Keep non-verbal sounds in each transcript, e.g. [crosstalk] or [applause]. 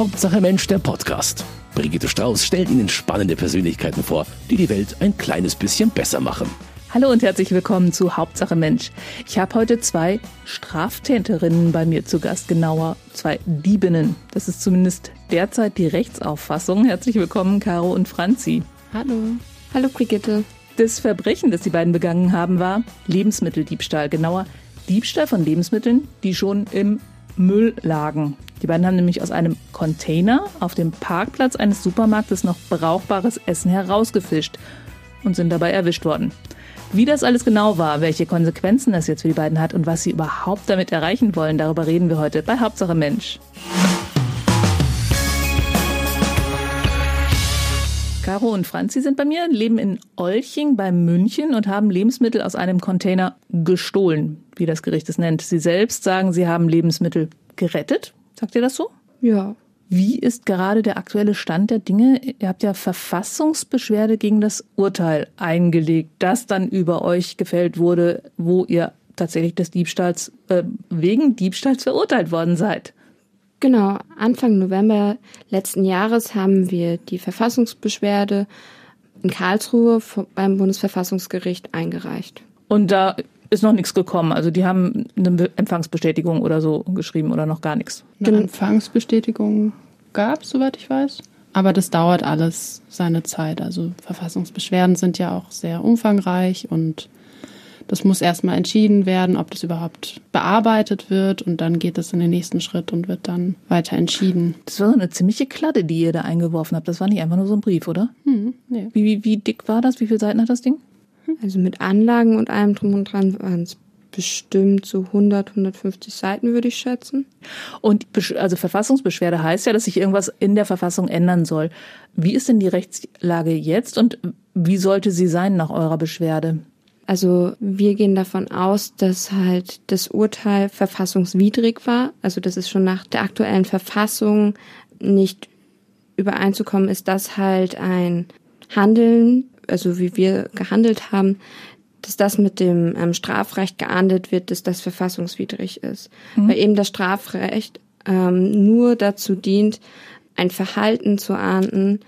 Hauptsache Mensch, der Podcast. Brigitte Strauß stellt Ihnen spannende Persönlichkeiten vor, die die Welt ein kleines bisschen besser machen. Hallo und herzlich willkommen zu Hauptsache Mensch. Ich habe heute zwei Straftäterinnen bei mir zu Gast, genauer zwei Diebinnen. Das ist zumindest derzeit die Rechtsauffassung. Herzlich willkommen, Caro und Franzi. Hallo. Hallo, Brigitte. Das Verbrechen, das die beiden begangen haben, war Lebensmitteldiebstahl. Genauer Diebstahl von Lebensmitteln, die schon im Müll lagen. Die beiden haben nämlich aus einem Container auf dem Parkplatz eines Supermarktes noch brauchbares Essen herausgefischt und sind dabei erwischt worden. Wie das alles genau war, welche Konsequenzen das jetzt für die beiden hat und was sie überhaupt damit erreichen wollen, darüber reden wir heute bei Hauptsache Mensch. Caro und Franzi sind bei mir, leben in Olching bei München und haben Lebensmittel aus einem Container gestohlen, wie das Gericht es nennt. Sie selbst sagen, sie haben Lebensmittel gerettet. Sagt ihr das so? Ja. Wie ist gerade der aktuelle Stand der Dinge? Ihr habt ja Verfassungsbeschwerde gegen das Urteil eingelegt, das dann über euch gefällt wurde, wo ihr tatsächlich des Diebstahls äh, wegen Diebstahls verurteilt worden seid. Genau, Anfang November letzten Jahres haben wir die Verfassungsbeschwerde in Karlsruhe beim Bundesverfassungsgericht eingereicht. Und da ist noch nichts gekommen. Also die haben eine Empfangsbestätigung oder so geschrieben oder noch gar nichts. Eine Empfangsbestätigung gab es, soweit ich weiß. Aber das dauert alles seine Zeit. Also Verfassungsbeschwerden sind ja auch sehr umfangreich und das muss erstmal entschieden werden, ob das überhaupt bearbeitet wird und dann geht es in den nächsten Schritt und wird dann weiter entschieden. Das war so eine ziemliche Kladde, die ihr da eingeworfen habt. Das war nicht einfach nur so ein Brief, oder? Hm, nee. wie, wie, wie dick war das? Wie viele Seiten hat das Ding? Also mit Anlagen und allem drum und dran waren es bestimmt so 100, 150 Seiten, würde ich schätzen. Und also Verfassungsbeschwerde heißt ja, dass sich irgendwas in der Verfassung ändern soll. Wie ist denn die Rechtslage jetzt und wie sollte sie sein nach eurer Beschwerde? Also wir gehen davon aus, dass halt das Urteil verfassungswidrig war. Also dass es schon nach der aktuellen Verfassung nicht übereinzukommen ist, dass halt ein Handeln also wie wir gehandelt haben, dass das mit dem ähm, Strafrecht geahndet wird, dass das verfassungswidrig ist. Mhm. Weil eben das Strafrecht ähm, nur dazu dient, ein Verhalten zu ahnden,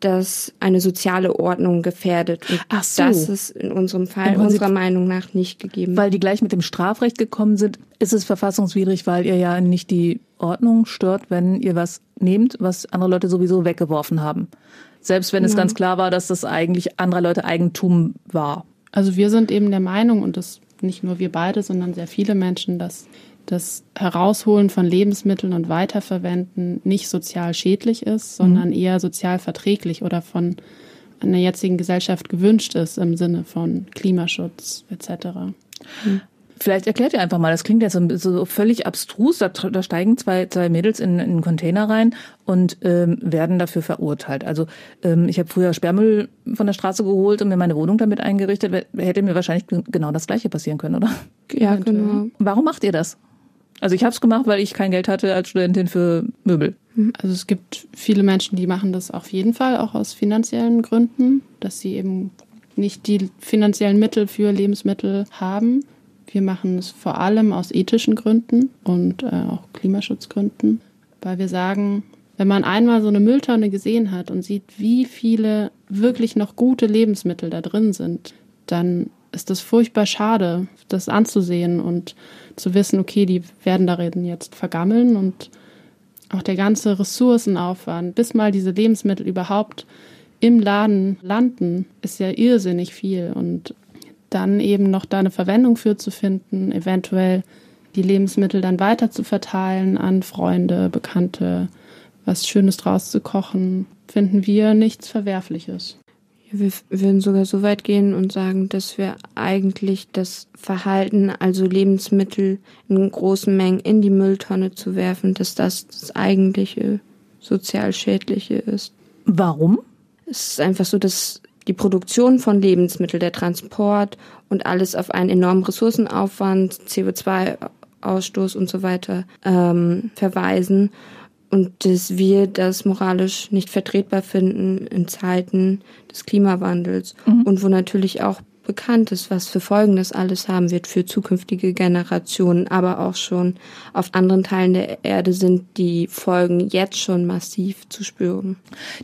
das eine soziale Ordnung gefährdet. Und Ach so. das ist in unserem Fall in unserer Meinung nach nicht gegeben. Weil die gleich mit dem Strafrecht gekommen sind, ist es verfassungswidrig, weil ihr ja nicht die Ordnung stört, wenn ihr was nehmt, was andere Leute sowieso weggeworfen haben. Selbst wenn es ganz klar war, dass das eigentlich anderer Leute Eigentum war. Also wir sind eben der Meinung, und das nicht nur wir beide, sondern sehr viele Menschen, dass das Herausholen von Lebensmitteln und Weiterverwenden nicht sozial schädlich ist, sondern mhm. eher sozial verträglich oder von einer jetzigen Gesellschaft gewünscht ist im Sinne von Klimaschutz etc. Mhm. Vielleicht erklärt ihr einfach mal, das klingt ja so, so völlig abstrus. Da, da, steigen zwei, zwei Mädels in, in einen Container rein und ähm, werden dafür verurteilt. Also ähm, ich habe früher Sperrmüll von der Straße geholt und mir meine Wohnung damit eingerichtet. Hätte mir wahrscheinlich genau das Gleiche passieren können, oder? Ja, genau. Warum macht ihr das? Also ich habe es gemacht, weil ich kein Geld hatte als Studentin für Möbel. Mhm. Also es gibt viele Menschen, die machen das auf jeden Fall auch aus finanziellen Gründen, dass sie eben nicht die finanziellen Mittel für Lebensmittel haben. Wir machen es vor allem aus ethischen Gründen und äh, auch Klimaschutzgründen, weil wir sagen, wenn man einmal so eine Mülltonne gesehen hat und sieht, wie viele wirklich noch gute Lebensmittel da drin sind, dann ist das furchtbar schade, das anzusehen und zu wissen, okay, die werden darin jetzt vergammeln und auch der ganze Ressourcenaufwand, bis mal diese Lebensmittel überhaupt im Laden landen, ist ja irrsinnig viel. Und dann eben noch da eine Verwendung für zu finden, eventuell die Lebensmittel dann weiter zu verteilen an Freunde, Bekannte, was Schönes draus zu kochen, finden wir nichts Verwerfliches. Wir würden sogar so weit gehen und sagen, dass wir eigentlich das Verhalten, also Lebensmittel in großen Mengen in die Mülltonne zu werfen, dass das das eigentliche sozial schädliche ist. Warum? Es ist einfach so, dass die Produktion von Lebensmitteln, der Transport und alles auf einen enormen Ressourcenaufwand, CO2-Ausstoß und so weiter ähm, verweisen und dass wir das moralisch nicht vertretbar finden in Zeiten des Klimawandels mhm. und wo natürlich auch bekannt ist, was für Folgen das alles haben wird für zukünftige Generationen, aber auch schon auf anderen Teilen der Erde sind die Folgen jetzt schon massiv zu spüren.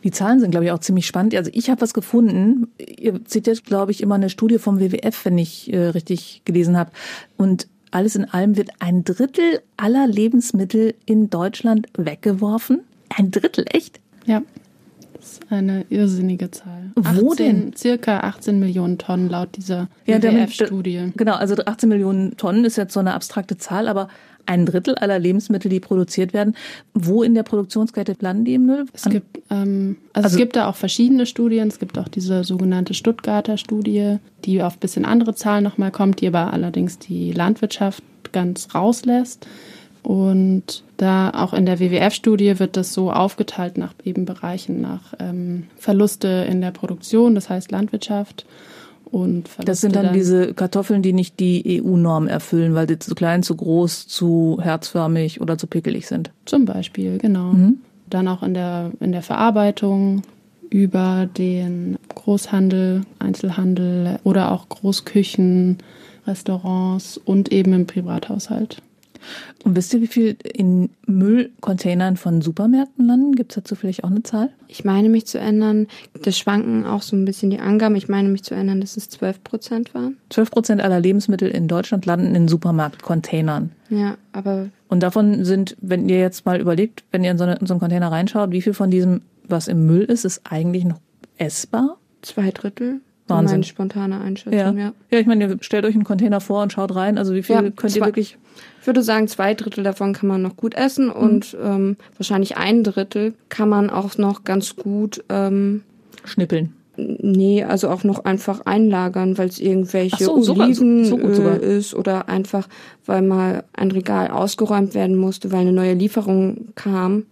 Die Zahlen sind, glaube ich, auch ziemlich spannend. Also ich habe was gefunden. Ihr zitiert, glaube ich, immer eine Studie vom WWF, wenn ich äh, richtig gelesen habe. Und alles in allem wird ein Drittel aller Lebensmittel in Deutschland weggeworfen. Ein Drittel, echt? Ja. Das ist eine irrsinnige Zahl. Wo 18, denn? Circa 18 Millionen Tonnen laut dieser Ja, WWF-Studie. Genau, also 18 Millionen Tonnen ist jetzt so eine abstrakte Zahl, aber ein Drittel aller Lebensmittel, die produziert werden, wo in der Produktionskette landen die im Müll? Es gibt, ähm, also, Also- es gibt da auch verschiedene Studien. Es gibt auch diese sogenannte Stuttgarter Studie, die auf ein bisschen andere Zahlen nochmal kommt, die aber allerdings die Landwirtschaft ganz rauslässt. Und da auch in der WWF-Studie wird das so aufgeteilt nach eben Bereichen, nach ähm, Verluste in der Produktion, das heißt Landwirtschaft und Verluste Das sind dann, diese Kartoffeln, die nicht die EU-Norm erfüllen, weil sie zu klein, zu groß, zu herzförmig oder zu pickelig sind. Zum Beispiel, genau. Mhm. Dann auch in der, in der Verarbeitung über den Großhandel, Einzelhandel oder auch Großküchen, Restaurants und eben im Privathaushalt. Und wisst ihr, wie viel in Müllcontainern von Supermärkten landen? Gibt es dazu vielleicht auch eine Zahl? Ich meine mich zu ändern, das schwanken auch so ein bisschen die Angaben. Ich meine mich zu ändern, dass es 12 Prozent waren. 12 Prozent aller Lebensmittel in Deutschland landen in Supermarktcontainern. Ja, aber Und davon sind, wenn ihr jetzt mal überlegt, wenn ihr in so, eine, in so einen Container reinschaut, wie viel von diesem, was im Müll ist, ist eigentlich noch essbar? zwei Drittel. Wahnsinn. Meine spontane Einschätzung, Ja. ja. ja, ich meine, ihr stellt euch einen Container vor und schaut rein. Also wie viel Ja, könnt ihr zwei- wirklich Ich würde sagen, zwei Drittel davon kann man noch gut essen und ähm, wahrscheinlich ein Drittel kann man auch noch ganz gut, ähm, schnippeln? nee, also auch noch einfach einlagern, weil es irgendwelche so, sogar- Oliven so äh, ist oder einfach, weil mal ein Regal ausgeräumt werden musste, weil eine neue Lieferung kam.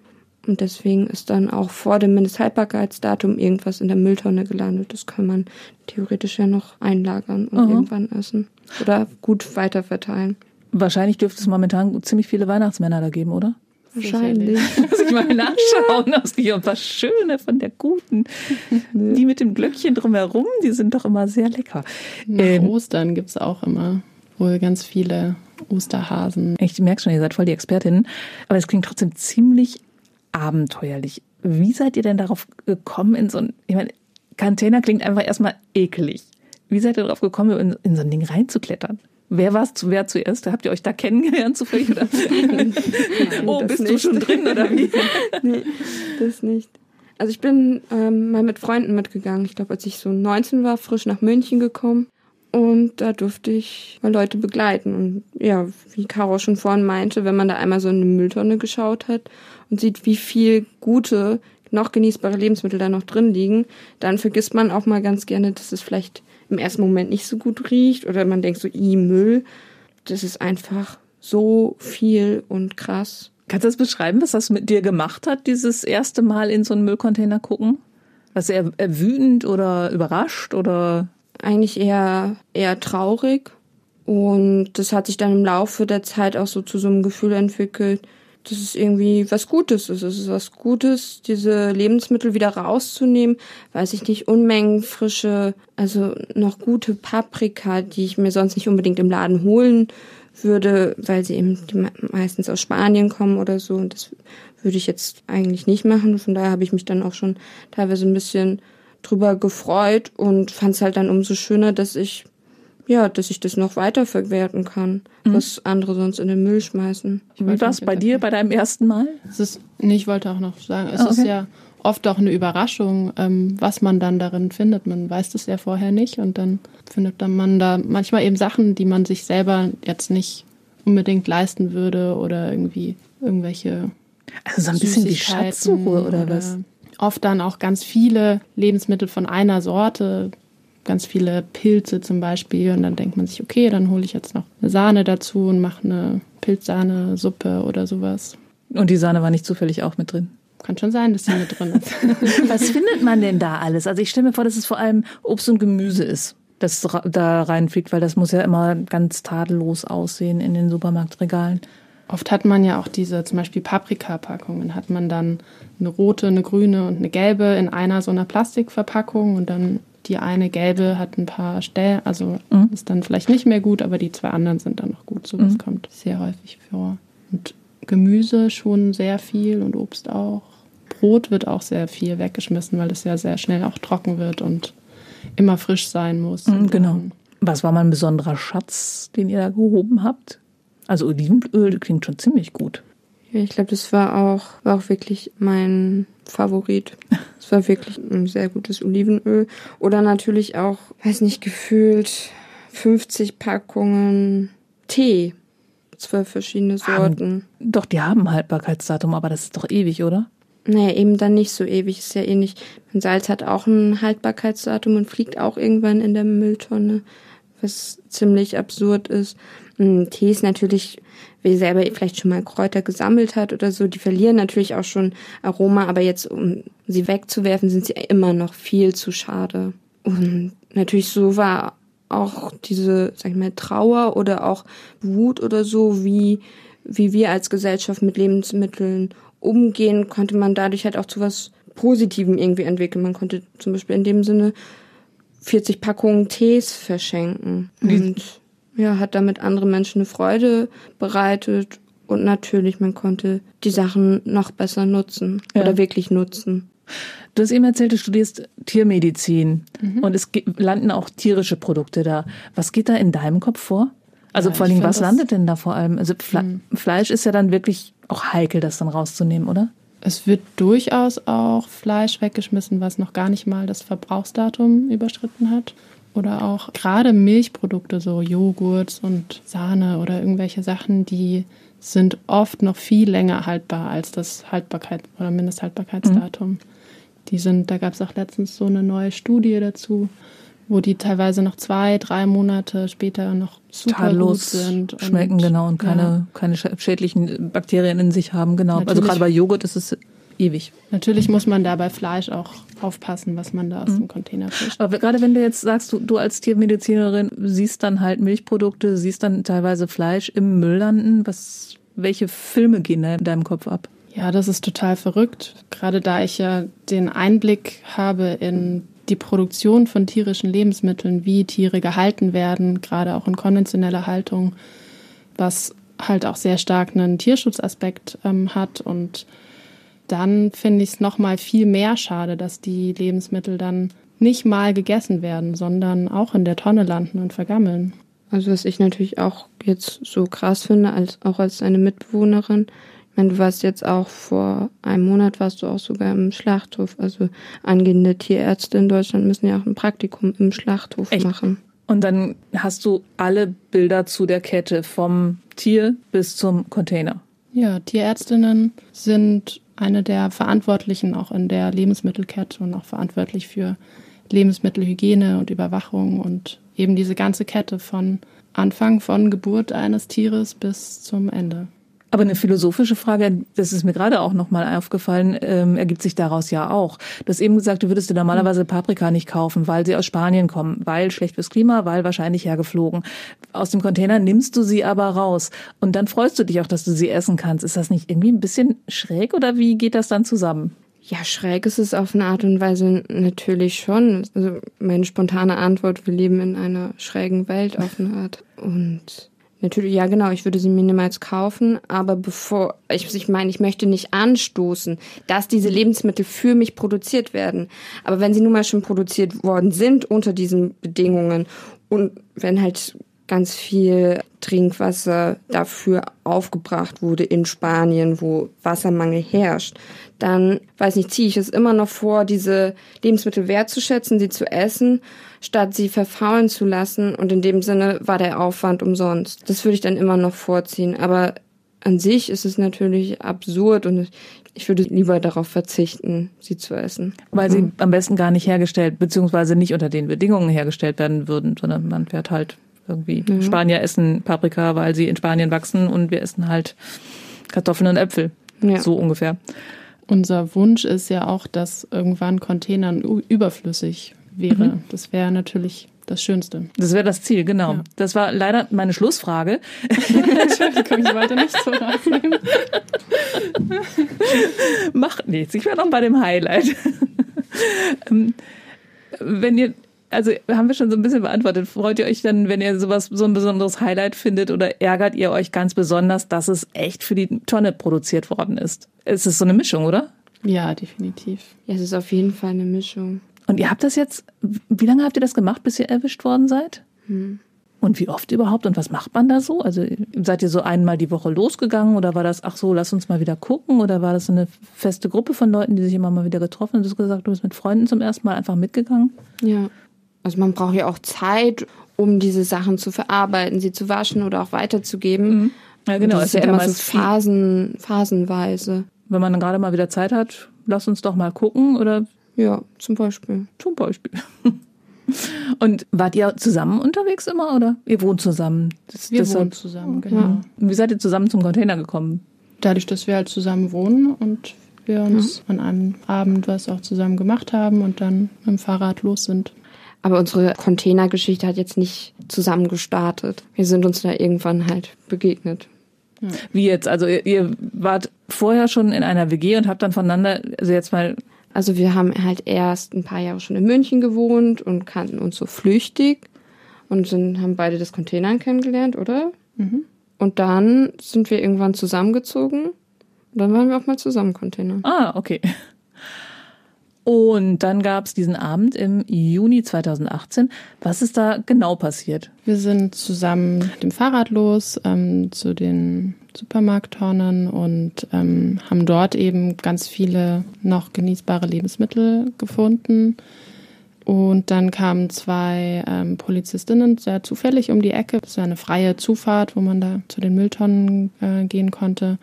Und deswegen ist dann auch vor dem Mindesthaltbarkeitsdatum irgendwas in der Mülltonne gelandet. Das kann man theoretisch ja noch einlagern und Aha. irgendwann essen. Oder gut weiterverteilen. Wahrscheinlich dürfte es momentan ziemlich viele Weihnachtsmänner da geben, oder? Wahrscheinlich. Muss ich mal nachschauen, aus hier ein paar schöne von der guten. Die mit dem Glöckchen drumherum, die sind doch immer sehr lecker. Nach Ähm, Ostern gibt es auch immer wohl ganz viele Osterhasen. Ich merke schon, ihr seid voll die Expertinnen, aber es klingt trotzdem ziemlich abenteuerlich. Wie seid ihr denn darauf gekommen, in so ein, ich meine, Container klingt einfach erstmal ekelig. Wie seid ihr darauf gekommen, in, in so ein Ding reinzuklettern? Wer war zu, wer zuerst? Habt ihr euch da kennengelernt zufällig? Oder? oh, das bist du nicht. schon drin oder wie? [laughs] nee, das nicht. Also ich bin ähm, mal mit Freunden mitgegangen. Ich glaube, als ich so 19 war, frisch nach München gekommen. Und da durfte ich mal Leute begleiten. Und ja, wie Caro schon vorhin meinte, wenn man da einmal so in eine Mülltonne geschaut hat und sieht, wie viel gute, noch genießbare Lebensmittel da noch drin liegen, dann vergisst man auch mal ganz gerne, dass es vielleicht im ersten Moment nicht so gut riecht oder man denkt so, i Müll. Das ist einfach so viel und krass. Kannst du das beschreiben, was das mit dir gemacht hat, dieses erste Mal in so einen Müllcontainer gucken? Was er, wütend oder überrascht oder eigentlich eher, eher traurig. Und das hat sich dann im Laufe der Zeit auch so zu so einem Gefühl entwickelt, dass es irgendwie was Gutes ist. Es ist was Gutes, diese Lebensmittel wieder rauszunehmen. Weiß ich nicht, Unmengen frische, also noch gute Paprika, die ich mir sonst nicht unbedingt im Laden holen würde, weil sie eben meistens aus Spanien kommen oder so. Und das würde ich jetzt eigentlich nicht machen. Von daher habe ich mich dann auch schon teilweise ein bisschen drüber gefreut und fand es halt dann umso schöner, dass ich ja, dass ich das noch weiter verwerten kann, was andere sonst in den Müll schmeißen. wie war es bei dir bei deinem ersten Mal? Es ist, nee, ich wollte auch noch sagen, es Ah, ist okay. ja oft auch eine Überraschung, ähm, was man dann darin findet. Man weiß das ja vorher nicht und dann findet dann man da manchmal eben Sachen, die man sich selber jetzt nicht unbedingt leisten würde oder irgendwie irgendwelche Also so ein bisschen die Süßigkeiten Schatzsuche oder was? Oft dann auch ganz viele Lebensmittel von einer Sorte, ganz viele Pilze zum Beispiel. Und dann denkt man sich, okay, dann hole ich jetzt noch eine Sahne dazu und mache eine Pilzsahne-Suppe oder sowas. Und die Sahne war nicht zufällig auch mit drin. Kann schon sein, dass sie mit drin ist. [laughs] Was findet man denn da alles? Also ich stelle mir vor, dass es vor allem Obst und Gemüse ist, das da reinfliegt, weil das muss ja immer ganz tadellos aussehen in den Supermarktregalen. Oft hat man ja auch diese zum Beispiel Paprika-Packungen. Hat man dann eine rote, eine grüne und eine gelbe in einer so einer Plastikverpackung und dann die eine gelbe hat ein paar Stellen, also mhm. ist dann vielleicht nicht mehr gut, aber die zwei anderen sind dann noch gut. So was mhm. kommt sehr häufig vor. Und Gemüse schon sehr viel und Obst auch. Brot wird auch sehr viel weggeschmissen, weil es ja sehr schnell auch trocken wird und immer frisch sein muss. Mhm, genau. Was war mal ein besonderer Schatz, den ihr da gehoben habt? Also Olivenöl klingt schon ziemlich gut. Ja, ich glaube, das war auch, war auch wirklich mein Favorit. Es war wirklich ein sehr gutes Olivenöl. Oder natürlich auch, weiß nicht, gefühlt 50 Packungen Tee. Zwölf verschiedene Sorten. Haben, doch, die haben Haltbarkeitsdatum, aber das ist doch ewig, oder? Naja, eben dann nicht so ewig. Ist ja ähnlich. Mein Salz hat auch ein Haltbarkeitsdatum und fliegt auch irgendwann in der Mülltonne, was ziemlich absurd ist. Tee ist natürlich, wer selber vielleicht schon mal Kräuter gesammelt hat oder so, die verlieren natürlich auch schon Aroma, aber jetzt, um sie wegzuwerfen, sind sie immer noch viel zu schade. Und natürlich so war auch diese, sag ich mal, Trauer oder auch Wut oder so, wie, wie wir als Gesellschaft mit Lebensmitteln umgehen, konnte man dadurch halt auch zu was Positivem irgendwie entwickeln. Man konnte zum Beispiel in dem Sinne 40 Packungen Tees verschenken. Und ja, hat damit andere Menschen eine Freude bereitet und natürlich, man konnte die Sachen noch besser nutzen ja. oder wirklich nutzen. Du hast eben erzählt, du studierst Tiermedizin mhm. und es landen auch tierische Produkte da. Was geht da in deinem Kopf vor? Also ja, vor Dingen, was landet denn da vor allem? Also Fle mhm. Fleisch ist ja dann wirklich auch heikel, das dann rauszunehmen, oder? Es wird durchaus auch Fleisch weggeschmissen, was noch gar nicht mal das Verbrauchsdatum überschritten hat. Oder auch gerade Milchprodukte, so Joghurt und Sahne oder irgendwelche Sachen, die sind oft noch viel länger haltbar als das Haltbarkeit oder Mindesthaltbarkeitsdatum. Mhm. Die sind, da gab es auch letztens so eine neue Studie dazu, wo die teilweise noch zwei, drei Monate später noch super Tadellos gut sind. schmecken, genau, und keine, ja. keine schädlichen Bakterien in sich haben, genau. Also Natürlich. Also gerade bei Joghurt ist es ewig. Natürlich muss man da bei Fleisch auch aufpassen, was man da aus mhm. dem Container fischt. Aber gerade wenn du jetzt sagst, du, du als Tiermedizinerin siehst dann halt Milchprodukte, siehst dann teilweise Fleisch im Müll landen, was, welche Filme gehen da in deinem Kopf ab? Ja, das ist total verrückt. Gerade da ich ja den Einblick habe in die Produktion von tierischen Lebensmitteln, wie Tiere gehalten werden, gerade auch in konventioneller Haltung, was halt auch sehr stark einen Tierschutzaspekt ähm, hat und dann finde ich es nochmal viel mehr schade, dass die Lebensmittel dann nicht mal gegessen werden, sondern auch in der Tonne landen und vergammeln. Also was ich natürlich auch jetzt so krass finde, als auch als eine Mitbewohnerin. Ich meine, du warst jetzt auch vor einem Monat warst du auch sogar im Schlachthof. Also angehende Tierärzte in Deutschland müssen ja auch ein Praktikum im Schlachthof Echt? machen. Und dann hast du alle Bilder zu der Kette vom Tier bis zum Container. Ja, Tierärztinnen sind eine der Verantwortlichen auch in der Lebensmittelkette und auch verantwortlich für Lebensmittelhygiene und Überwachung und eben diese ganze Kette von Anfang von Geburt eines Tieres bis zum Ende. Aber eine philosophische Frage, das ist mir gerade auch nochmal aufgefallen, ähm, ergibt sich daraus ja auch. Du hast eben gesagt, du würdest dir normalerweise Paprika nicht kaufen, weil sie aus Spanien kommen, weil schlecht fürs Klima, weil wahrscheinlich hergeflogen. Aus dem Container nimmst du sie aber raus und dann freust du dich auch, dass du sie essen kannst. Ist das nicht irgendwie ein bisschen schräg oder wie geht das dann zusammen? Ja, schräg ist es auf eine Art und Weise natürlich schon. Also meine spontane Antwort, wir leben in einer schrägen Welt auf eine Art. Und Natürlich, ja genau, ich würde sie mir niemals kaufen, aber bevor, ich, ich meine, ich möchte nicht anstoßen, dass diese Lebensmittel für mich produziert werden. Aber wenn sie nun mal schon produziert worden sind unter diesen Bedingungen und wenn halt ganz viel Trinkwasser dafür aufgebracht wurde in Spanien, wo Wassermangel herrscht, dann, weiß nicht, ziehe ich es immer noch vor, diese Lebensmittel wertzuschätzen, sie zu essen, statt sie verfaulen zu lassen. Und in dem Sinne war der Aufwand umsonst. Das würde ich dann immer noch vorziehen. Aber an sich ist es natürlich absurd und ich würde lieber darauf verzichten, sie zu essen. Weil sie mhm. am besten gar nicht hergestellt, beziehungsweise nicht unter den Bedingungen hergestellt werden würden, sondern man fährt halt irgendwie. Mhm. Spanier essen Paprika, weil sie in Spanien wachsen und wir essen halt Kartoffeln und Äpfel. Ja. So ungefähr. Unser Wunsch ist ja auch, dass irgendwann Containern überflüssig wäre. Mhm. Das wäre natürlich das Schönste. Das wäre das Ziel, genau. Ja. Das war leider meine Schlussfrage. Entschuldigung, ich wollte nicht so rausnehmen. Macht nichts. Ich wäre noch bei dem Highlight. Ähm, wenn ihr also haben wir schon so ein bisschen beantwortet. Freut ihr euch dann, wenn ihr sowas, so ein besonderes Highlight findet oder ärgert ihr euch ganz besonders, dass es echt für die Tonne produziert worden ist? Es ist so eine Mischung, oder? Ja, definitiv. Ja, es ist auf jeden Fall eine Mischung. Und ihr habt das jetzt, wie lange habt ihr das gemacht, bis ihr erwischt worden seid? Hm. Und wie oft überhaupt und was macht man da so? Also seid ihr so einmal die Woche losgegangen oder war das, ach so, lass uns mal wieder gucken oder war das eine feste Gruppe von Leuten, die sich immer mal wieder getroffen haben? Du hast gesagt, du bist mit Freunden zum ersten Mal einfach mitgegangen? Ja. Also man braucht ja auch Zeit, um diese Sachen zu verarbeiten, sie zu waschen oder auch weiterzugeben. Mhm. Ja, genau. Das Es ist ja ja immer so Phasen, phasenweise. Wenn man dann gerade mal wieder Zeit hat, lass uns doch mal gucken oder Ja, zum Beispiel. zum Beispiel. [laughs] Und wart ihr zusammen unterwegs immer oder ihr wohnt zusammen? Das, Wir deshalb- wohnen zusammen, genau. Wie seid ihr zusammen zum Container gekommen? Dadurch, dass wir halt zusammen wohnen und wir uns an einem Abend was auch zusammen gemacht haben und dann mit dem Fahrrad los sind. Aber unsere Containergeschichte hat jetzt nicht zusammen gestartet. Wir sind uns da irgendwann halt begegnet. Wie jetzt? Also ihr, ihr wart vorher schon in einer WG und habt dann voneinander, also jetzt mal, Also wir haben halt erst ein paar Jahre schon in München gewohnt und kannten uns so flüchtig und dann haben beide das Containern kennengelernt, oder? Und dann sind wir irgendwann zusammengezogen und dann waren wir auch mal zusammen Container. ah, okay. Und dann gab es diesen Abend im Juni 2018. Was ist da genau passiert? Wir sind zusammen mit dem Fahrrad los ähm, zu den Supermarkttonnen und ähm, haben dort eben ganz viele noch genießbare Lebensmittel gefunden. Und dann kamen zwei ähm, Polizistinnen sehr zufällig um die Ecke. Das war eine freie Zufahrt, wo man da zu den Mülltonnen äh, gehen konnte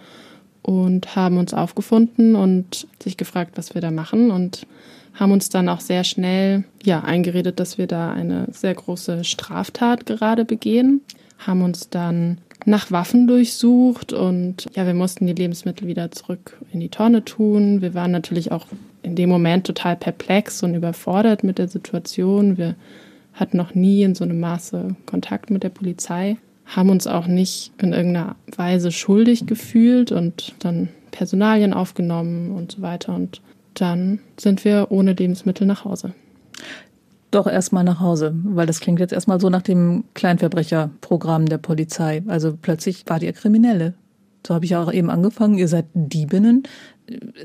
und haben uns aufgefunden und sich gefragt, was wir da machen und haben uns dann auch sehr schnell ja eingeredet, dass wir da eine sehr große Straftat gerade begehen, haben uns dann nach Waffen durchsucht und ja, wir mussten die Lebensmittel wieder zurück in die Tonne tun. Wir waren natürlich auch in dem Moment total perplex und überfordert mit der Situation. Wir hatten noch nie in so einem Maße Kontakt mit der Polizei, haben uns auch nicht in irgendeiner Weise schuldig gefühlt und dann Personalien aufgenommen und so weiter. Und dann sind wir ohne Lebensmittel nach Hause. Doch erstmal nach Hause, weil das klingt jetzt erstmal so nach dem Kleinverbrecherprogramm der Polizei. Also plötzlich wart ihr Kriminelle. So habe ich ja auch eben angefangen. Ihr seid Diebinnen.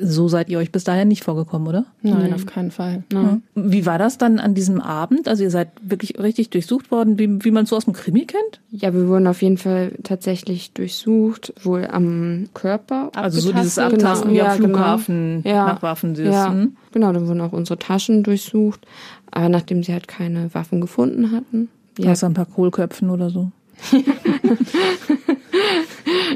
So seid ihr euch bis dahin nicht vorgekommen, oder? Nein, auf keinen Fall. Ja. Wie war das dann an diesem Abend? Also ihr seid wirklich richtig durchsucht worden, wie, wie man es so aus dem Krimi kennt? Ja, wir wurden auf jeden Fall tatsächlich durchsucht, wohl am Körper. Also so dieses? Abtasten Genau, wie am ja, genau. Flughafen Ja. nach Waffen. Ja, Hm? genau, dann wurden auch unsere Taschen durchsucht. Aber nachdem sie halt keine Waffen gefunden hatten. Ja, Außer ein paar Kohlköpfen oder so. [laughs]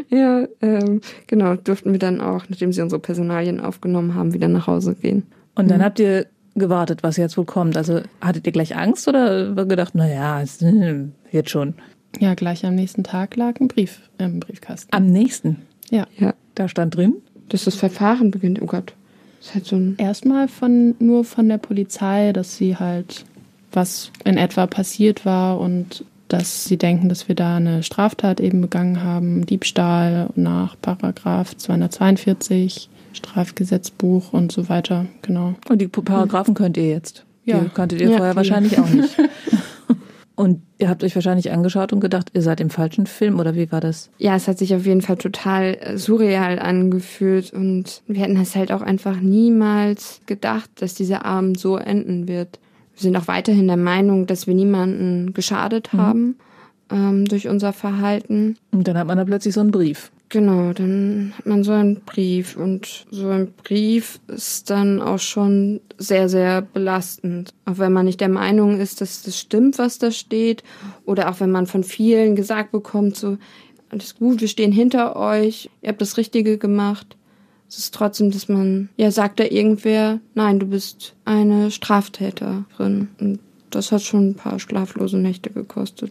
ja ähm, genau, durften wir dann auch, nachdem sie unsere Personalien aufgenommen haben, wieder nach Hause gehen. Und dann habt ihr gewartet, was jetzt wohl kommt. Also hattet ihr gleich Angst oder gedacht, naja, es äh, wird schon. Ja, gleich am nächsten Tag lag ein Brief im Briefkasten. Am nächsten, Ja. Ja, da stand drin, dass das Verfahren beginnt. Oh Gott, das ist halt so ein. Erstmal von nur von der Polizei, dass sie halt was in etwa passiert war und dass sie denken, dass wir da eine Straftat eben begangen haben, Diebstahl nach Paragraph 242 Strafgesetzbuch und so weiter, genau. Und die Paragraphen könnt ihr jetzt. Ja. Die kanntet ihr Ja, vorher die. wahrscheinlich auch nicht. [laughs] Und ihr habt euch wahrscheinlich angeschaut und gedacht, ihr seid im falschen Film oder wie war das? Ja, es hat sich auf jeden Fall total äh, surreal angefühlt und wir hätten es halt auch einfach niemals gedacht, dass dieser Abend so enden wird. Wir sind auch weiterhin der Meinung, dass wir niemanden geschadet haben ähm, durch unser Verhalten. Und dann hat man da plötzlich so einen Brief. Genau, dann hat man so einen Brief und so ein Brief ist dann auch schon sehr, sehr belastend. Auch wenn man nicht der Meinung ist, dass das stimmt, was da steht oder auch wenn man von vielen gesagt bekommt, so, alles gut, wir stehen hinter euch, ihr habt das Richtige gemacht. Es ist trotzdem, dass man, ja, sagt da irgendwer, nein, du bist eine Straftäterin. Und das hat schon ein paar schlaflose Nächte gekostet.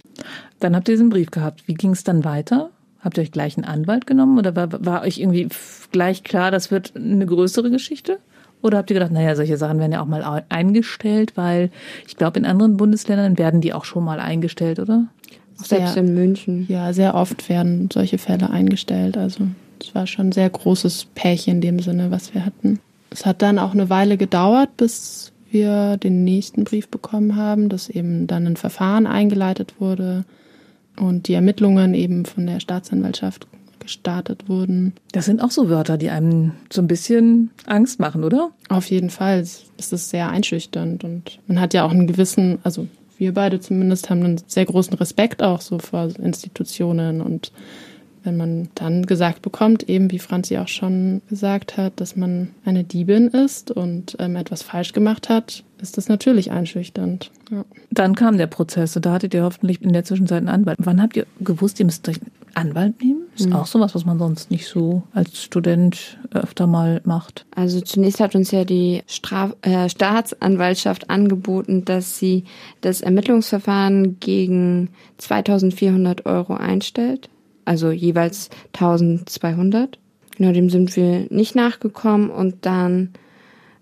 Dann habt ihr diesen Brief gehabt. Wie ging es dann weiter? Habt ihr euch gleich einen Anwalt genommen oder war, war euch irgendwie gleich klar, das wird eine größere Geschichte? Oder habt ihr gedacht, naja, solche Sachen werden ja auch mal eingestellt, weil ich glaube, in anderen Bundesländern werden die auch schon mal eingestellt, oder? Auch selbst Sehr- in München. Ja, sehr oft werden solche Fälle eingestellt. Also es war schon ein sehr großes Pärchen in dem Sinne, was wir hatten. Es hat dann auch eine Weile gedauert, bis wir den nächsten Brief bekommen haben, dass eben dann ein Verfahren eingeleitet wurde und die Ermittlungen eben von der Staatsanwaltschaft gestartet wurden. Das sind auch so Wörter, die einem so ein bisschen Angst machen, oder? Auf jeden Fall. Es ist sehr einschüchternd und man hat ja auch einen gewissen, also wir beide zumindest haben einen sehr großen Respekt auch so vor Institutionen und wenn man dann gesagt bekommt, eben wie Franzi auch schon gesagt hat, dass man eine Diebin ist und ähm, etwas falsch gemacht hat, ist das natürlich einschüchternd. Ja. Dann kam der Prozess und da hattet ihr hoffentlich in der Zwischenzeit einen Anwalt. Wann habt ihr gewusst, ihr müsst euch einen Anwalt nehmen? Ist mhm. auch sowas, was man sonst nicht so als Student öfter mal macht. Also zunächst hat uns ja die Straf äh, Staatsanwaltschaft angeboten, dass sie das Ermittlungsverfahren gegen 2400 Euro einstellt also jeweils 1200. Genau, dem sind wir nicht nachgekommen und dann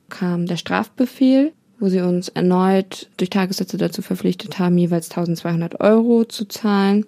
kam der Strafbefehl, wo sie uns erneut durch Tagessätze dazu verpflichtet haben, jeweils 1200 Euro zu zahlen.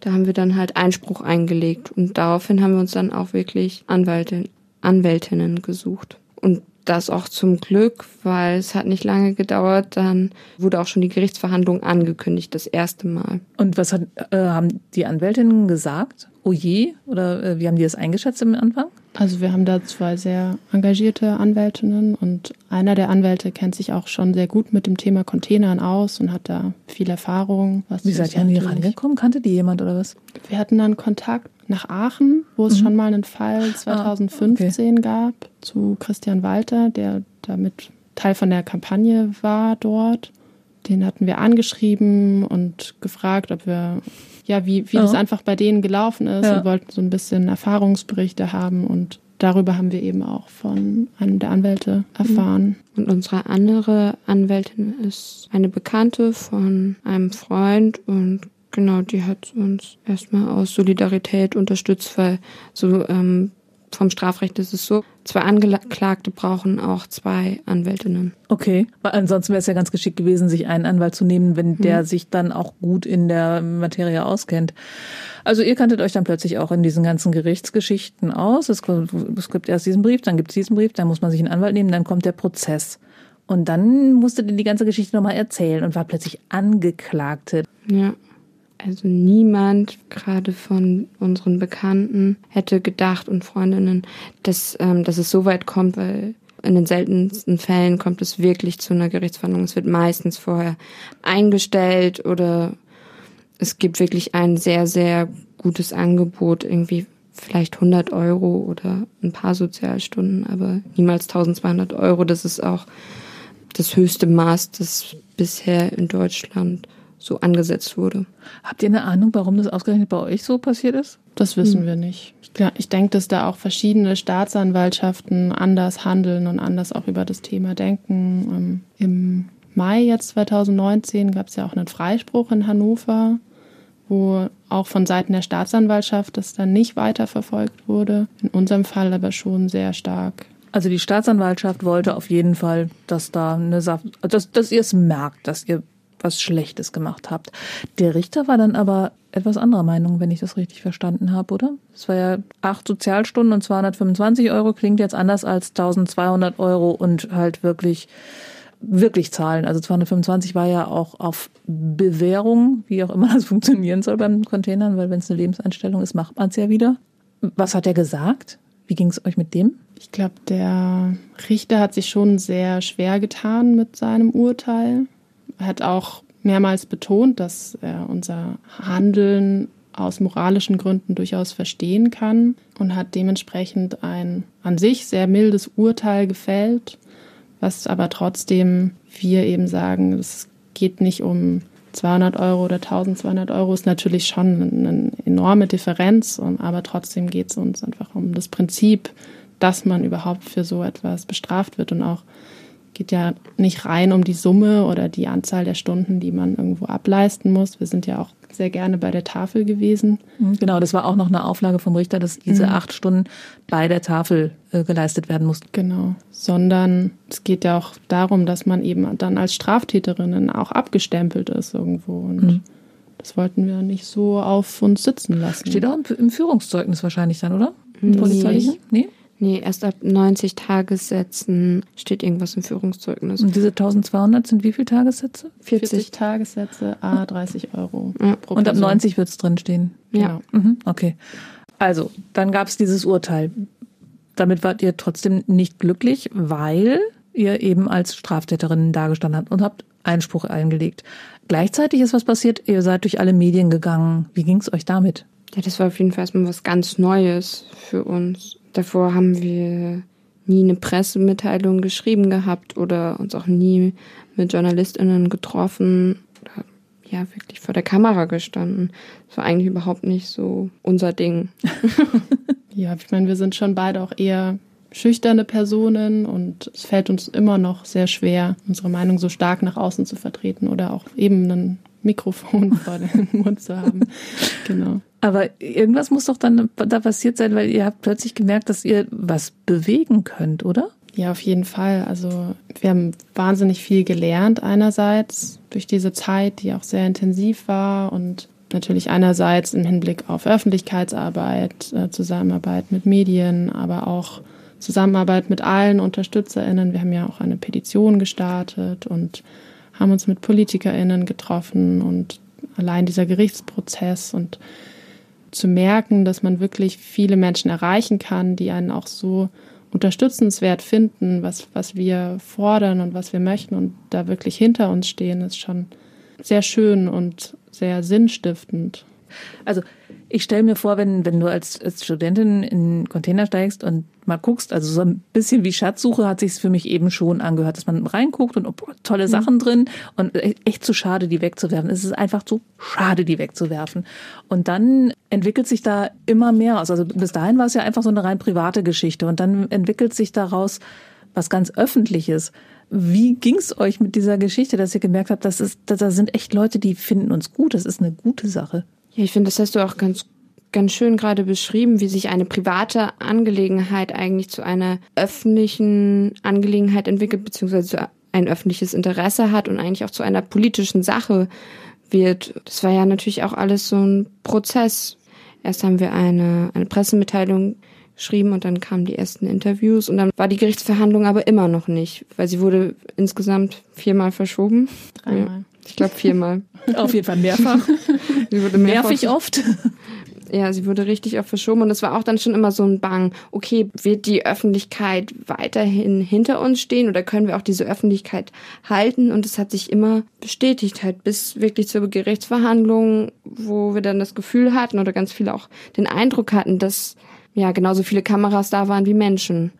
Da haben wir dann halt Einspruch eingelegt und daraufhin haben wir uns dann auch wirklich Anwälte, Anwältinnen gesucht. Und das auch zum Glück, weil es hat nicht lange gedauert. Dann wurde auch schon die Gerichtsverhandlung angekündigt, das erste Mal. Und was hat, äh, haben die Anwältinnen gesagt? Oh je? Oder äh, wie haben die das eingeschätzt am Anfang? Also wir haben da zwei sehr engagierte Anwältinnen und einer der Anwälte kennt sich auch schon sehr gut mit dem Thema Containern aus und hat da viel Erfahrung. wie seid ihr an die rangekommen? Kannte die jemand oder was? Wir hatten dann Kontakt nach Aachen, wo es mhm. schon mal einen Fall 2015 ah, okay. gab zu Christian Walter, der damit Teil von der Kampagne war dort. Den hatten wir angeschrieben und gefragt, ob wir, ja, wie, wie oh. das einfach bei denen gelaufen ist. Ja. Wir wollten so ein bisschen Erfahrungsberichte haben und darüber haben wir eben auch von einem der Anwälte erfahren. Und unsere andere Anwältin ist eine Bekannte von einem Freund und Genau, die hat uns erstmal aus Solidarität unterstützt, weil so ähm, vom Strafrecht ist es so, zwei Angeklagte brauchen auch zwei Anwältinnen. Okay, weil ansonsten wäre es ja ganz geschickt gewesen, sich einen Anwalt zu nehmen, wenn der hm. sich dann auch gut in der Materie auskennt. Also ihr kanntet euch dann plötzlich auch in diesen ganzen Gerichtsgeschichten aus. Es, es gibt erst diesen Brief, dann gibt es diesen Brief, dann muss man sich einen Anwalt nehmen, dann kommt der Prozess. Und dann musstet ihr die ganze Geschichte nochmal erzählen und war plötzlich Angeklagte. Ja. Also niemand, gerade von unseren Bekannten, hätte gedacht und Freundinnen, dass, ähm, dass es so weit kommt, weil in den seltensten Fällen kommt es wirklich zu einer Gerichtsverhandlung. Es wird meistens vorher eingestellt oder es gibt wirklich ein sehr, sehr gutes Angebot, irgendwie vielleicht 100 Euro oder ein paar Sozialstunden, aber niemals 1200 Euro. Das ist auch das höchste Maß, das bisher in Deutschland so angesetzt wurde. Habt ihr eine Ahnung, warum das ausgerechnet bei euch so passiert ist? Das wissen hm. wir nicht. Ja, ich denke, dass da auch verschiedene Staatsanwaltschaften anders handeln und anders auch über das Thema denken. Ähm, Im Mai jetzt 2019 gab es ja auch einen Freispruch in Hannover, wo auch von Seiten der Staatsanwaltschaft das dann nicht weiterverfolgt wurde. In unserem Fall aber schon sehr stark. Also die Staatsanwaltschaft wollte auf jeden Fall, dass da eine Sache, dass, dass ihr es merkt, dass ihr was Schlechtes gemacht habt. Der Richter war dann aber etwas anderer Meinung, wenn ich das richtig verstanden habe, oder? Es war ja acht Sozialstunden und 225 Euro, klingt jetzt anders als 1200 Euro und halt wirklich wirklich zahlen. Also 225 war ja auch auf Bewährung, wie auch immer [laughs] das funktionieren soll beim Containern, weil wenn es eine Lebenseinstellung ist, macht man es ja wieder. Was hat er gesagt? Wie ging es euch mit dem? Ich glaube, der Richter hat sich schon sehr schwer getan mit seinem Urteil hat auch mehrmals betont, dass er unser Handeln aus moralischen Gründen durchaus verstehen kann und hat dementsprechend ein an sich sehr mildes Urteil gefällt, was aber trotzdem wir eben sagen, es geht nicht um 200 Euro oder 1200 Euro, ist natürlich schon eine enorme Differenz, aber trotzdem geht es uns einfach um das Prinzip, dass man überhaupt für so etwas bestraft wird und auch geht ja nicht rein um die Summe oder die Anzahl der Stunden, die man irgendwo ableisten muss. Wir sind ja auch sehr gerne bei der Tafel gewesen. Mhm, genau, das war auch noch eine Auflage vom Richter, dass diese mhm. acht Stunden bei der Tafel äh, geleistet werden mussten. Genau, sondern es geht ja auch darum, dass man eben dann als Straftäterin auch abgestempelt ist irgendwo. Und mhm. das wollten wir nicht so auf uns sitzen lassen. Steht auch im Führungszeugnis wahrscheinlich dann, oder? Nee. Polizeiliche? Nee? Nee, erst ab 90 Tagessätzen steht irgendwas im Führungszeugnis. Und diese 1200 sind wie viele Tagessätze? 40, 40 Tagessätze, a 30 Euro. Ja. Und ab 90 wird es drinstehen. Ja. Genau. Mhm. Okay. Also, dann gab es dieses Urteil. Damit wart ihr trotzdem nicht glücklich, weil ihr eben als Straftäterin dargestanden habt und habt Einspruch eingelegt. Gleichzeitig ist was passiert, ihr seid durch alle Medien gegangen. Wie ging es euch damit? Ja, das war auf jeden Fall erstmal was ganz Neues für uns. Davor haben wir nie eine Pressemitteilung geschrieben gehabt oder uns auch nie mit JournalistInnen getroffen oder ja, wirklich vor der Kamera gestanden. Das war eigentlich überhaupt nicht so unser Ding. [laughs] ja, ich meine, wir sind schon beide auch eher schüchterne Personen und es fällt uns immer noch sehr schwer, unsere Meinung so stark nach außen zu vertreten oder auch eben ein Mikrofon [laughs] vor dem Mund zu haben. Genau. Aber irgendwas muss doch dann da passiert sein, weil ihr habt plötzlich gemerkt, dass ihr was bewegen könnt, oder? Ja, auf jeden Fall. Also wir haben wahnsinnig viel gelernt einerseits durch diese Zeit, die auch sehr intensiv war und natürlich einerseits im Hinblick auf Öffentlichkeitsarbeit, äh, Zusammenarbeit mit Medien, aber auch Zusammenarbeit mit allen UnterstützerInnen. Wir haben ja auch eine Petition gestartet und haben uns mit PolitikerInnen getroffen und allein dieser Gerichtsprozess und zu merken, dass man wirklich viele Menschen erreichen kann, die einen auch so unterstützenswert finden, was, was wir fordern und was wir möchten und da wirklich hinter uns stehen, ist schon sehr schön und sehr sinnstiftend. Also ich stelle mir vor, wenn, wenn du als, als Studentin in einen Container steigst und mal guckst, also so ein bisschen wie Schatzsuche hat sich für mich eben schon angehört, dass man reinguckt und oh, tolle mhm. Sachen drin und e, echt zu so schade, die wegzuwerfen. Es ist einfach zu schade, die wegzuwerfen. Und dann entwickelt sich da immer mehr aus. Also bis dahin war es ja einfach so eine rein private Geschichte und dann entwickelt sich daraus was ganz Öffentliches. Wie ging es euch mit dieser Geschichte, dass ihr gemerkt habt, das ist, da sind echt Leute, die finden uns gut, das ist eine gute Sache? Ja, ich finde, das hast du auch ganz ganz schön gerade beschrieben, wie sich eine private Angelegenheit eigentlich zu einer öffentlichen Angelegenheit entwickelt, beziehungsweise ein öffentliches Interesse hat und eigentlich auch zu einer politischen Sache wird. Das war ja natürlich auch alles so ein Prozess. Erst haben wir eine, eine Pressemitteilung geschrieben und dann kamen die ersten Interviews und dann war die Gerichtsverhandlung aber immer noch nicht, weil sie wurde insgesamt viermal verschoben. Dreimal. Ich glaube viermal. [laughs] Auf jeden Fall mehrfach. [laughs] sie wurde mehrfach Nervig oft. [laughs] Ja, sie wurde richtig oft verschoben und es war auch dann schon immer so ein Bang. Okay, wird die Öffentlichkeit weiterhin hinter uns stehen oder können wir auch diese Öffentlichkeit halten? Und es hat sich immer bestätigt halt bis wirklich zur Gerichtsverhandlung, wo wir dann das Gefühl hatten oder ganz viele auch den Eindruck hatten, dass ja genauso viele Kameras da waren wie Menschen.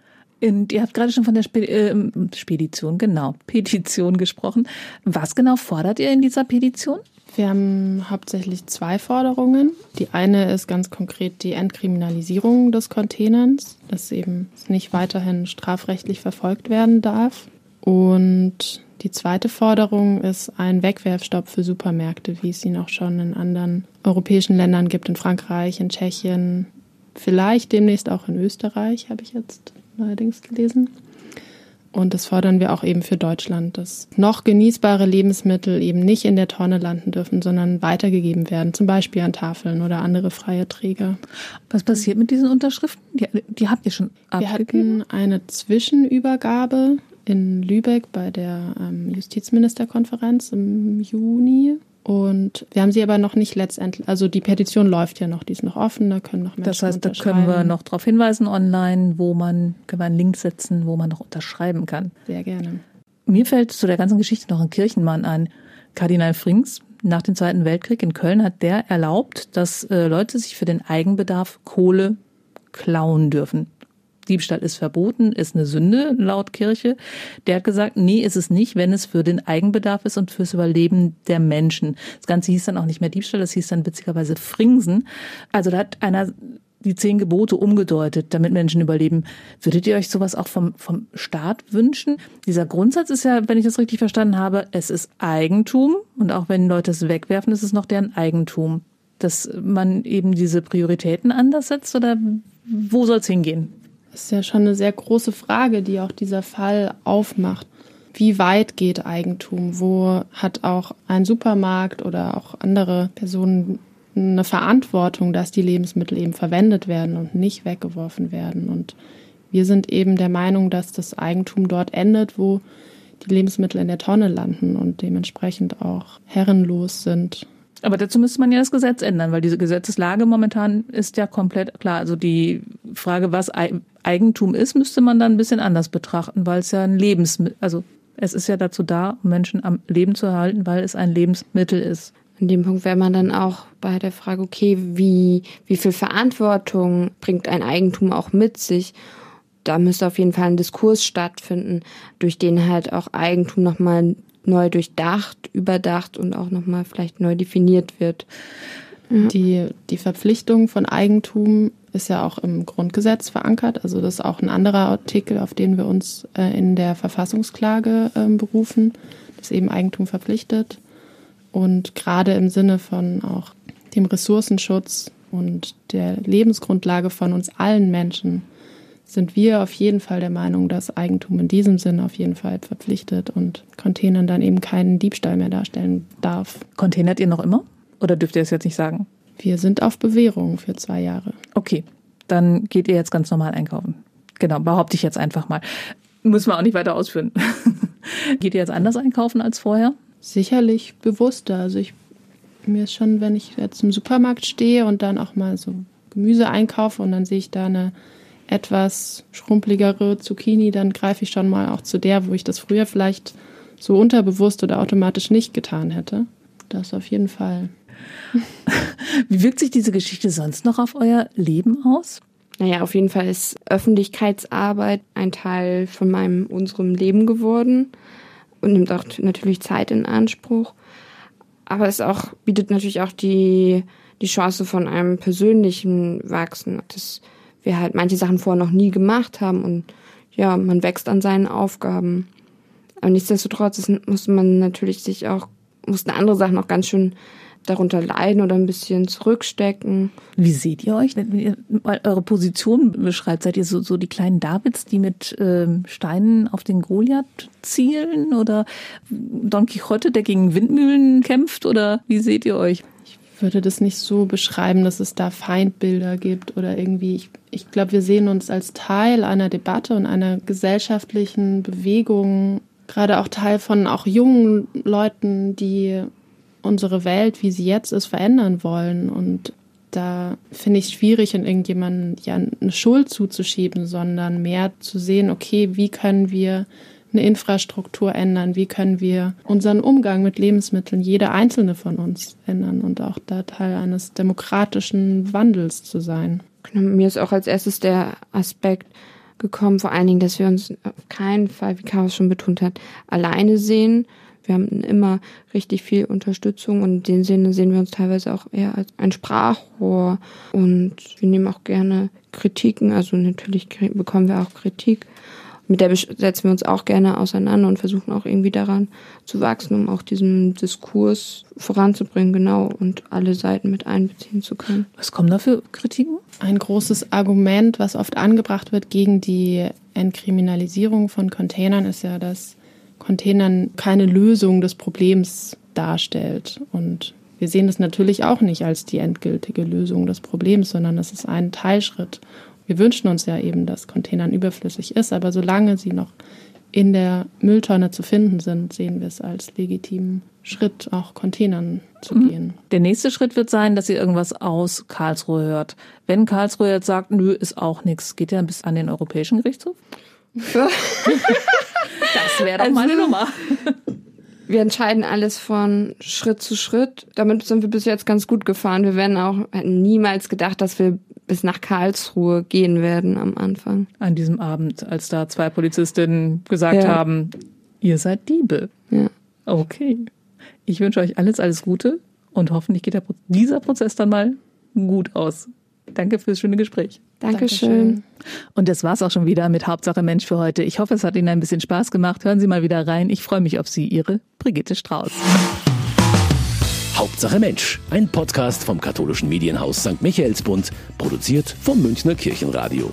Und ihr habt gerade schon von der Spe äh, Spedition, genau, Petition gesprochen. Was genau fordert ihr in dieser Petition? Wir haben hauptsächlich zwei Forderungen. Die eine ist ganz konkret die Entkriminalisierung des Containers, dass eben nicht weiterhin strafrechtlich verfolgt werden darf. Und die zweite Forderung ist ein Wegwerfstopp für Supermärkte, wie es ihn auch schon in anderen europäischen Ländern gibt, in Frankreich, in Tschechien, vielleicht demnächst auch in Österreich, habe ich jetzt neuerdings gelesen. Und das fordern wir auch eben für Deutschland, dass noch genießbare Lebensmittel eben nicht in der Tonne landen dürfen, sondern weitergegeben werden, zum Beispiel an Tafeln oder andere freie Träger. Was passiert mit diesen Unterschriften? Die, die habt ihr schon abgegeben? Wir hatten eine Zwischenübergabe in Lübeck bei der ähm, Justizministerkonferenz im Juni und wir haben sie aber noch nicht letztendlich, also die Petition läuft ja noch, die ist noch offen, da können noch Menschen Das heißt, da können wir noch darauf hinweisen online, wo man, können wir einen Link setzen, wo man noch unterschreiben kann. Sehr gerne. Mir fällt zu der ganzen Geschichte noch ein Kirchenmann ein. Kardinal Frings, nach dem Zweiten Weltkrieg in Köln hat der erlaubt, dass äh, Leute sich für den Eigenbedarf Kohle klauen dürfen. Diebstahl ist verboten, ist eine Sünde laut Kirche. Der hat gesagt, nee, ist es nicht, wenn es für den Eigenbedarf ist und fürs Überleben der Menschen. Das Ganze hieß dann auch nicht mehr Diebstahl, das hieß dann witzigerweise Fringsen. Also da hat einer die zehn Gebote umgedeutet, damit Menschen überleben. Würdet ihr euch sowas auch vom, vom Staat wünschen? Dieser Grundsatz ist ja, wenn ich das richtig verstanden habe, es ist Eigentum und auch wenn Leute es wegwerfen, ist es noch deren Eigentum. Dass man eben diese Prioritäten anders setzt oder wo soll es hingehen? Ist ja schon eine sehr große Frage, die auch dieser Fall aufmacht. Wie weit geht Eigentum? Wo hat auch ein Supermarkt oder auch andere Personen eine Verantwortung, dass die Lebensmittel eben verwendet werden und nicht weggeworfen werden? Und Wir sind eben der Meinung, dass das Eigentum dort endet, wo die Lebensmittel in der Tonne landen und dementsprechend auch herrenlos sind. Aber dazu müsste man ja das Gesetz ändern, weil diese Gesetzeslage momentan ist ja komplett klar. Also die Frage, was Eigentum ist, müsste man dann ein bisschen anders betrachten, weil es ja ein Lebensmittel, also es ist ja dazu da, Menschen am Leben zu erhalten, weil es ein Lebensmittel ist. An dem Punkt wäre man dann auch bei der Frage, okay, wie, wie viel Verantwortung bringt ein Eigentum auch mit sich? Da müsste auf jeden Fall ein Diskurs stattfinden, durch den halt auch Eigentum nochmal neu durchdacht, überdacht und auch nochmal vielleicht neu definiert wird. Ja. Die, die Verpflichtung von Eigentum ist ja auch im Grundgesetz verankert. Also das ist auch ein anderer Artikel, auf den wir uns äh, in der Verfassungsklage äh, berufen, das eben Eigentum verpflichtet. Und gerade im Sinne von auch dem Ressourcenschutz und der Lebensgrundlage von uns allen Menschen sind wir auf jeden Fall der Meinung, dass Eigentum in diesem Sinne auf jeden Fall verpflichtet und Containern dann eben keinen Diebstahl mehr darstellen darf. Containert ihr noch immer? Oder dürft ihr das jetzt nicht sagen? Wir sind auf Bewährung für zwei Jahre. Okay, dann geht ihr jetzt ganz normal einkaufen. Genau, behaupte ich jetzt einfach mal. Muss man auch nicht weiter ausführen. [laughs] geht ihr jetzt anders einkaufen als vorher? Sicherlich bewusster. Also ich mir ist schon, wenn ich jetzt im Supermarkt stehe und dann auch mal so Gemüse einkaufe und dann sehe ich da eine etwas schrumpeligere Zucchini, dann greife ich schon mal auch zu der, wo ich das früher vielleicht so unterbewusst oder automatisch nicht getan hätte. Das auf jeden Fall. [laughs] Wie wirkt sich diese Geschichte sonst noch auf euer Leben aus? Naja, auf jeden Fall ist Öffentlichkeitsarbeit ein Teil von meinem, unserem Leben geworden und nimmt auch natürlich Zeit in Anspruch. Aber es auch, bietet natürlich auch die, die Chance von einem persönlichen Wachsen. Das wir halt manche Sachen vorher noch nie gemacht haben und ja, man wächst an seinen Aufgaben. Aber nichtsdestotrotz muss man natürlich sich auch, mussten andere Sachen auch ganz schön darunter leiden oder ein bisschen zurückstecken. Wie seht ihr euch, wenn ihr mal eure Position beschreibt? Seid ihr so, so die kleinen Davids, die mit ähm, Steinen auf den Goliath zielen? Oder Don Quixote, der gegen Windmühlen kämpft? Oder wie seht ihr euch? Würde das nicht so beschreiben, dass es da Feindbilder gibt oder irgendwie. Ich, ich glaube, wir sehen uns als Teil einer Debatte und einer gesellschaftlichen Bewegung, gerade auch Teil von auch jungen Leuten, die unsere Welt, wie sie jetzt ist, verändern wollen. Und da finde ich es schwierig, in irgendjemanden ja eine Schuld zuzuschieben, sondern mehr zu sehen, okay, wie können wir eine Infrastruktur ändern? Wie können wir unseren Umgang mit Lebensmitteln, jeder einzelne von uns ändern und auch da Teil eines demokratischen Wandels zu sein? Genau, mir ist auch als erstes der Aspekt gekommen, vor allen Dingen, dass wir uns auf keinen Fall, wie Chaos schon betont hat, alleine sehen. Wir haben immer richtig viel Unterstützung und in dem Sinne sehen wir uns teilweise auch eher als ein Sprachrohr und wir nehmen auch gerne Kritiken, also natürlich bekommen wir auch Kritik mit der setzen wir uns auch gerne auseinander und versuchen auch irgendwie daran zu wachsen, um auch diesen Diskurs voranzubringen, genau, und alle Seiten mit einbeziehen zu können. Was kommen da für Kritiken? Ein großes Argument, was oft angebracht wird gegen die Entkriminalisierung von Containern, ist ja, dass Containern keine Lösung des Problems darstellt. Und wir sehen das natürlich auch nicht als die endgültige Lösung des Problems, sondern es ist ein Teilschritt. Wir wünschen uns ja eben, dass Containern überflüssig ist, aber solange sie noch in der Mülltonne zu finden sind, sehen wir es als legitimen Schritt, auch Containern zu mhm. gehen. Der nächste Schritt wird sein, dass ihr irgendwas aus Karlsruhe hört. Wenn Karlsruhe jetzt sagt, nö, ist auch nichts, geht ihr dann bis an den Europäischen Gerichtshof? [laughs] das wäre doch also, meine Nummer. [laughs] Wir entscheiden alles von Schritt zu Schritt. Damit sind wir bis jetzt ganz gut gefahren. Wir werden auch niemals gedacht, dass wir bis nach Karlsruhe gehen werden am Anfang. An diesem Abend, als da zwei Polizistinnen gesagt ja. haben, ihr seid Diebe. Ja. Okay. Ich wünsche euch alles, alles Gute und hoffentlich geht Pro dieser Prozess dann mal gut aus. Danke fürs schöne Gespräch. Dankeschön. Und das war's auch schon wieder mit Hauptsache Mensch für heute. Ich hoffe, es hat Ihnen ein bisschen Spaß gemacht. Hören Sie mal wieder rein. Ich freue mich auf Sie, Ihre Brigitte Strauß. Hauptsache Mensch, ein Podcast vom katholischen Medienhaus St. Michaelsbund, produziert vom Münchner Kirchenradio.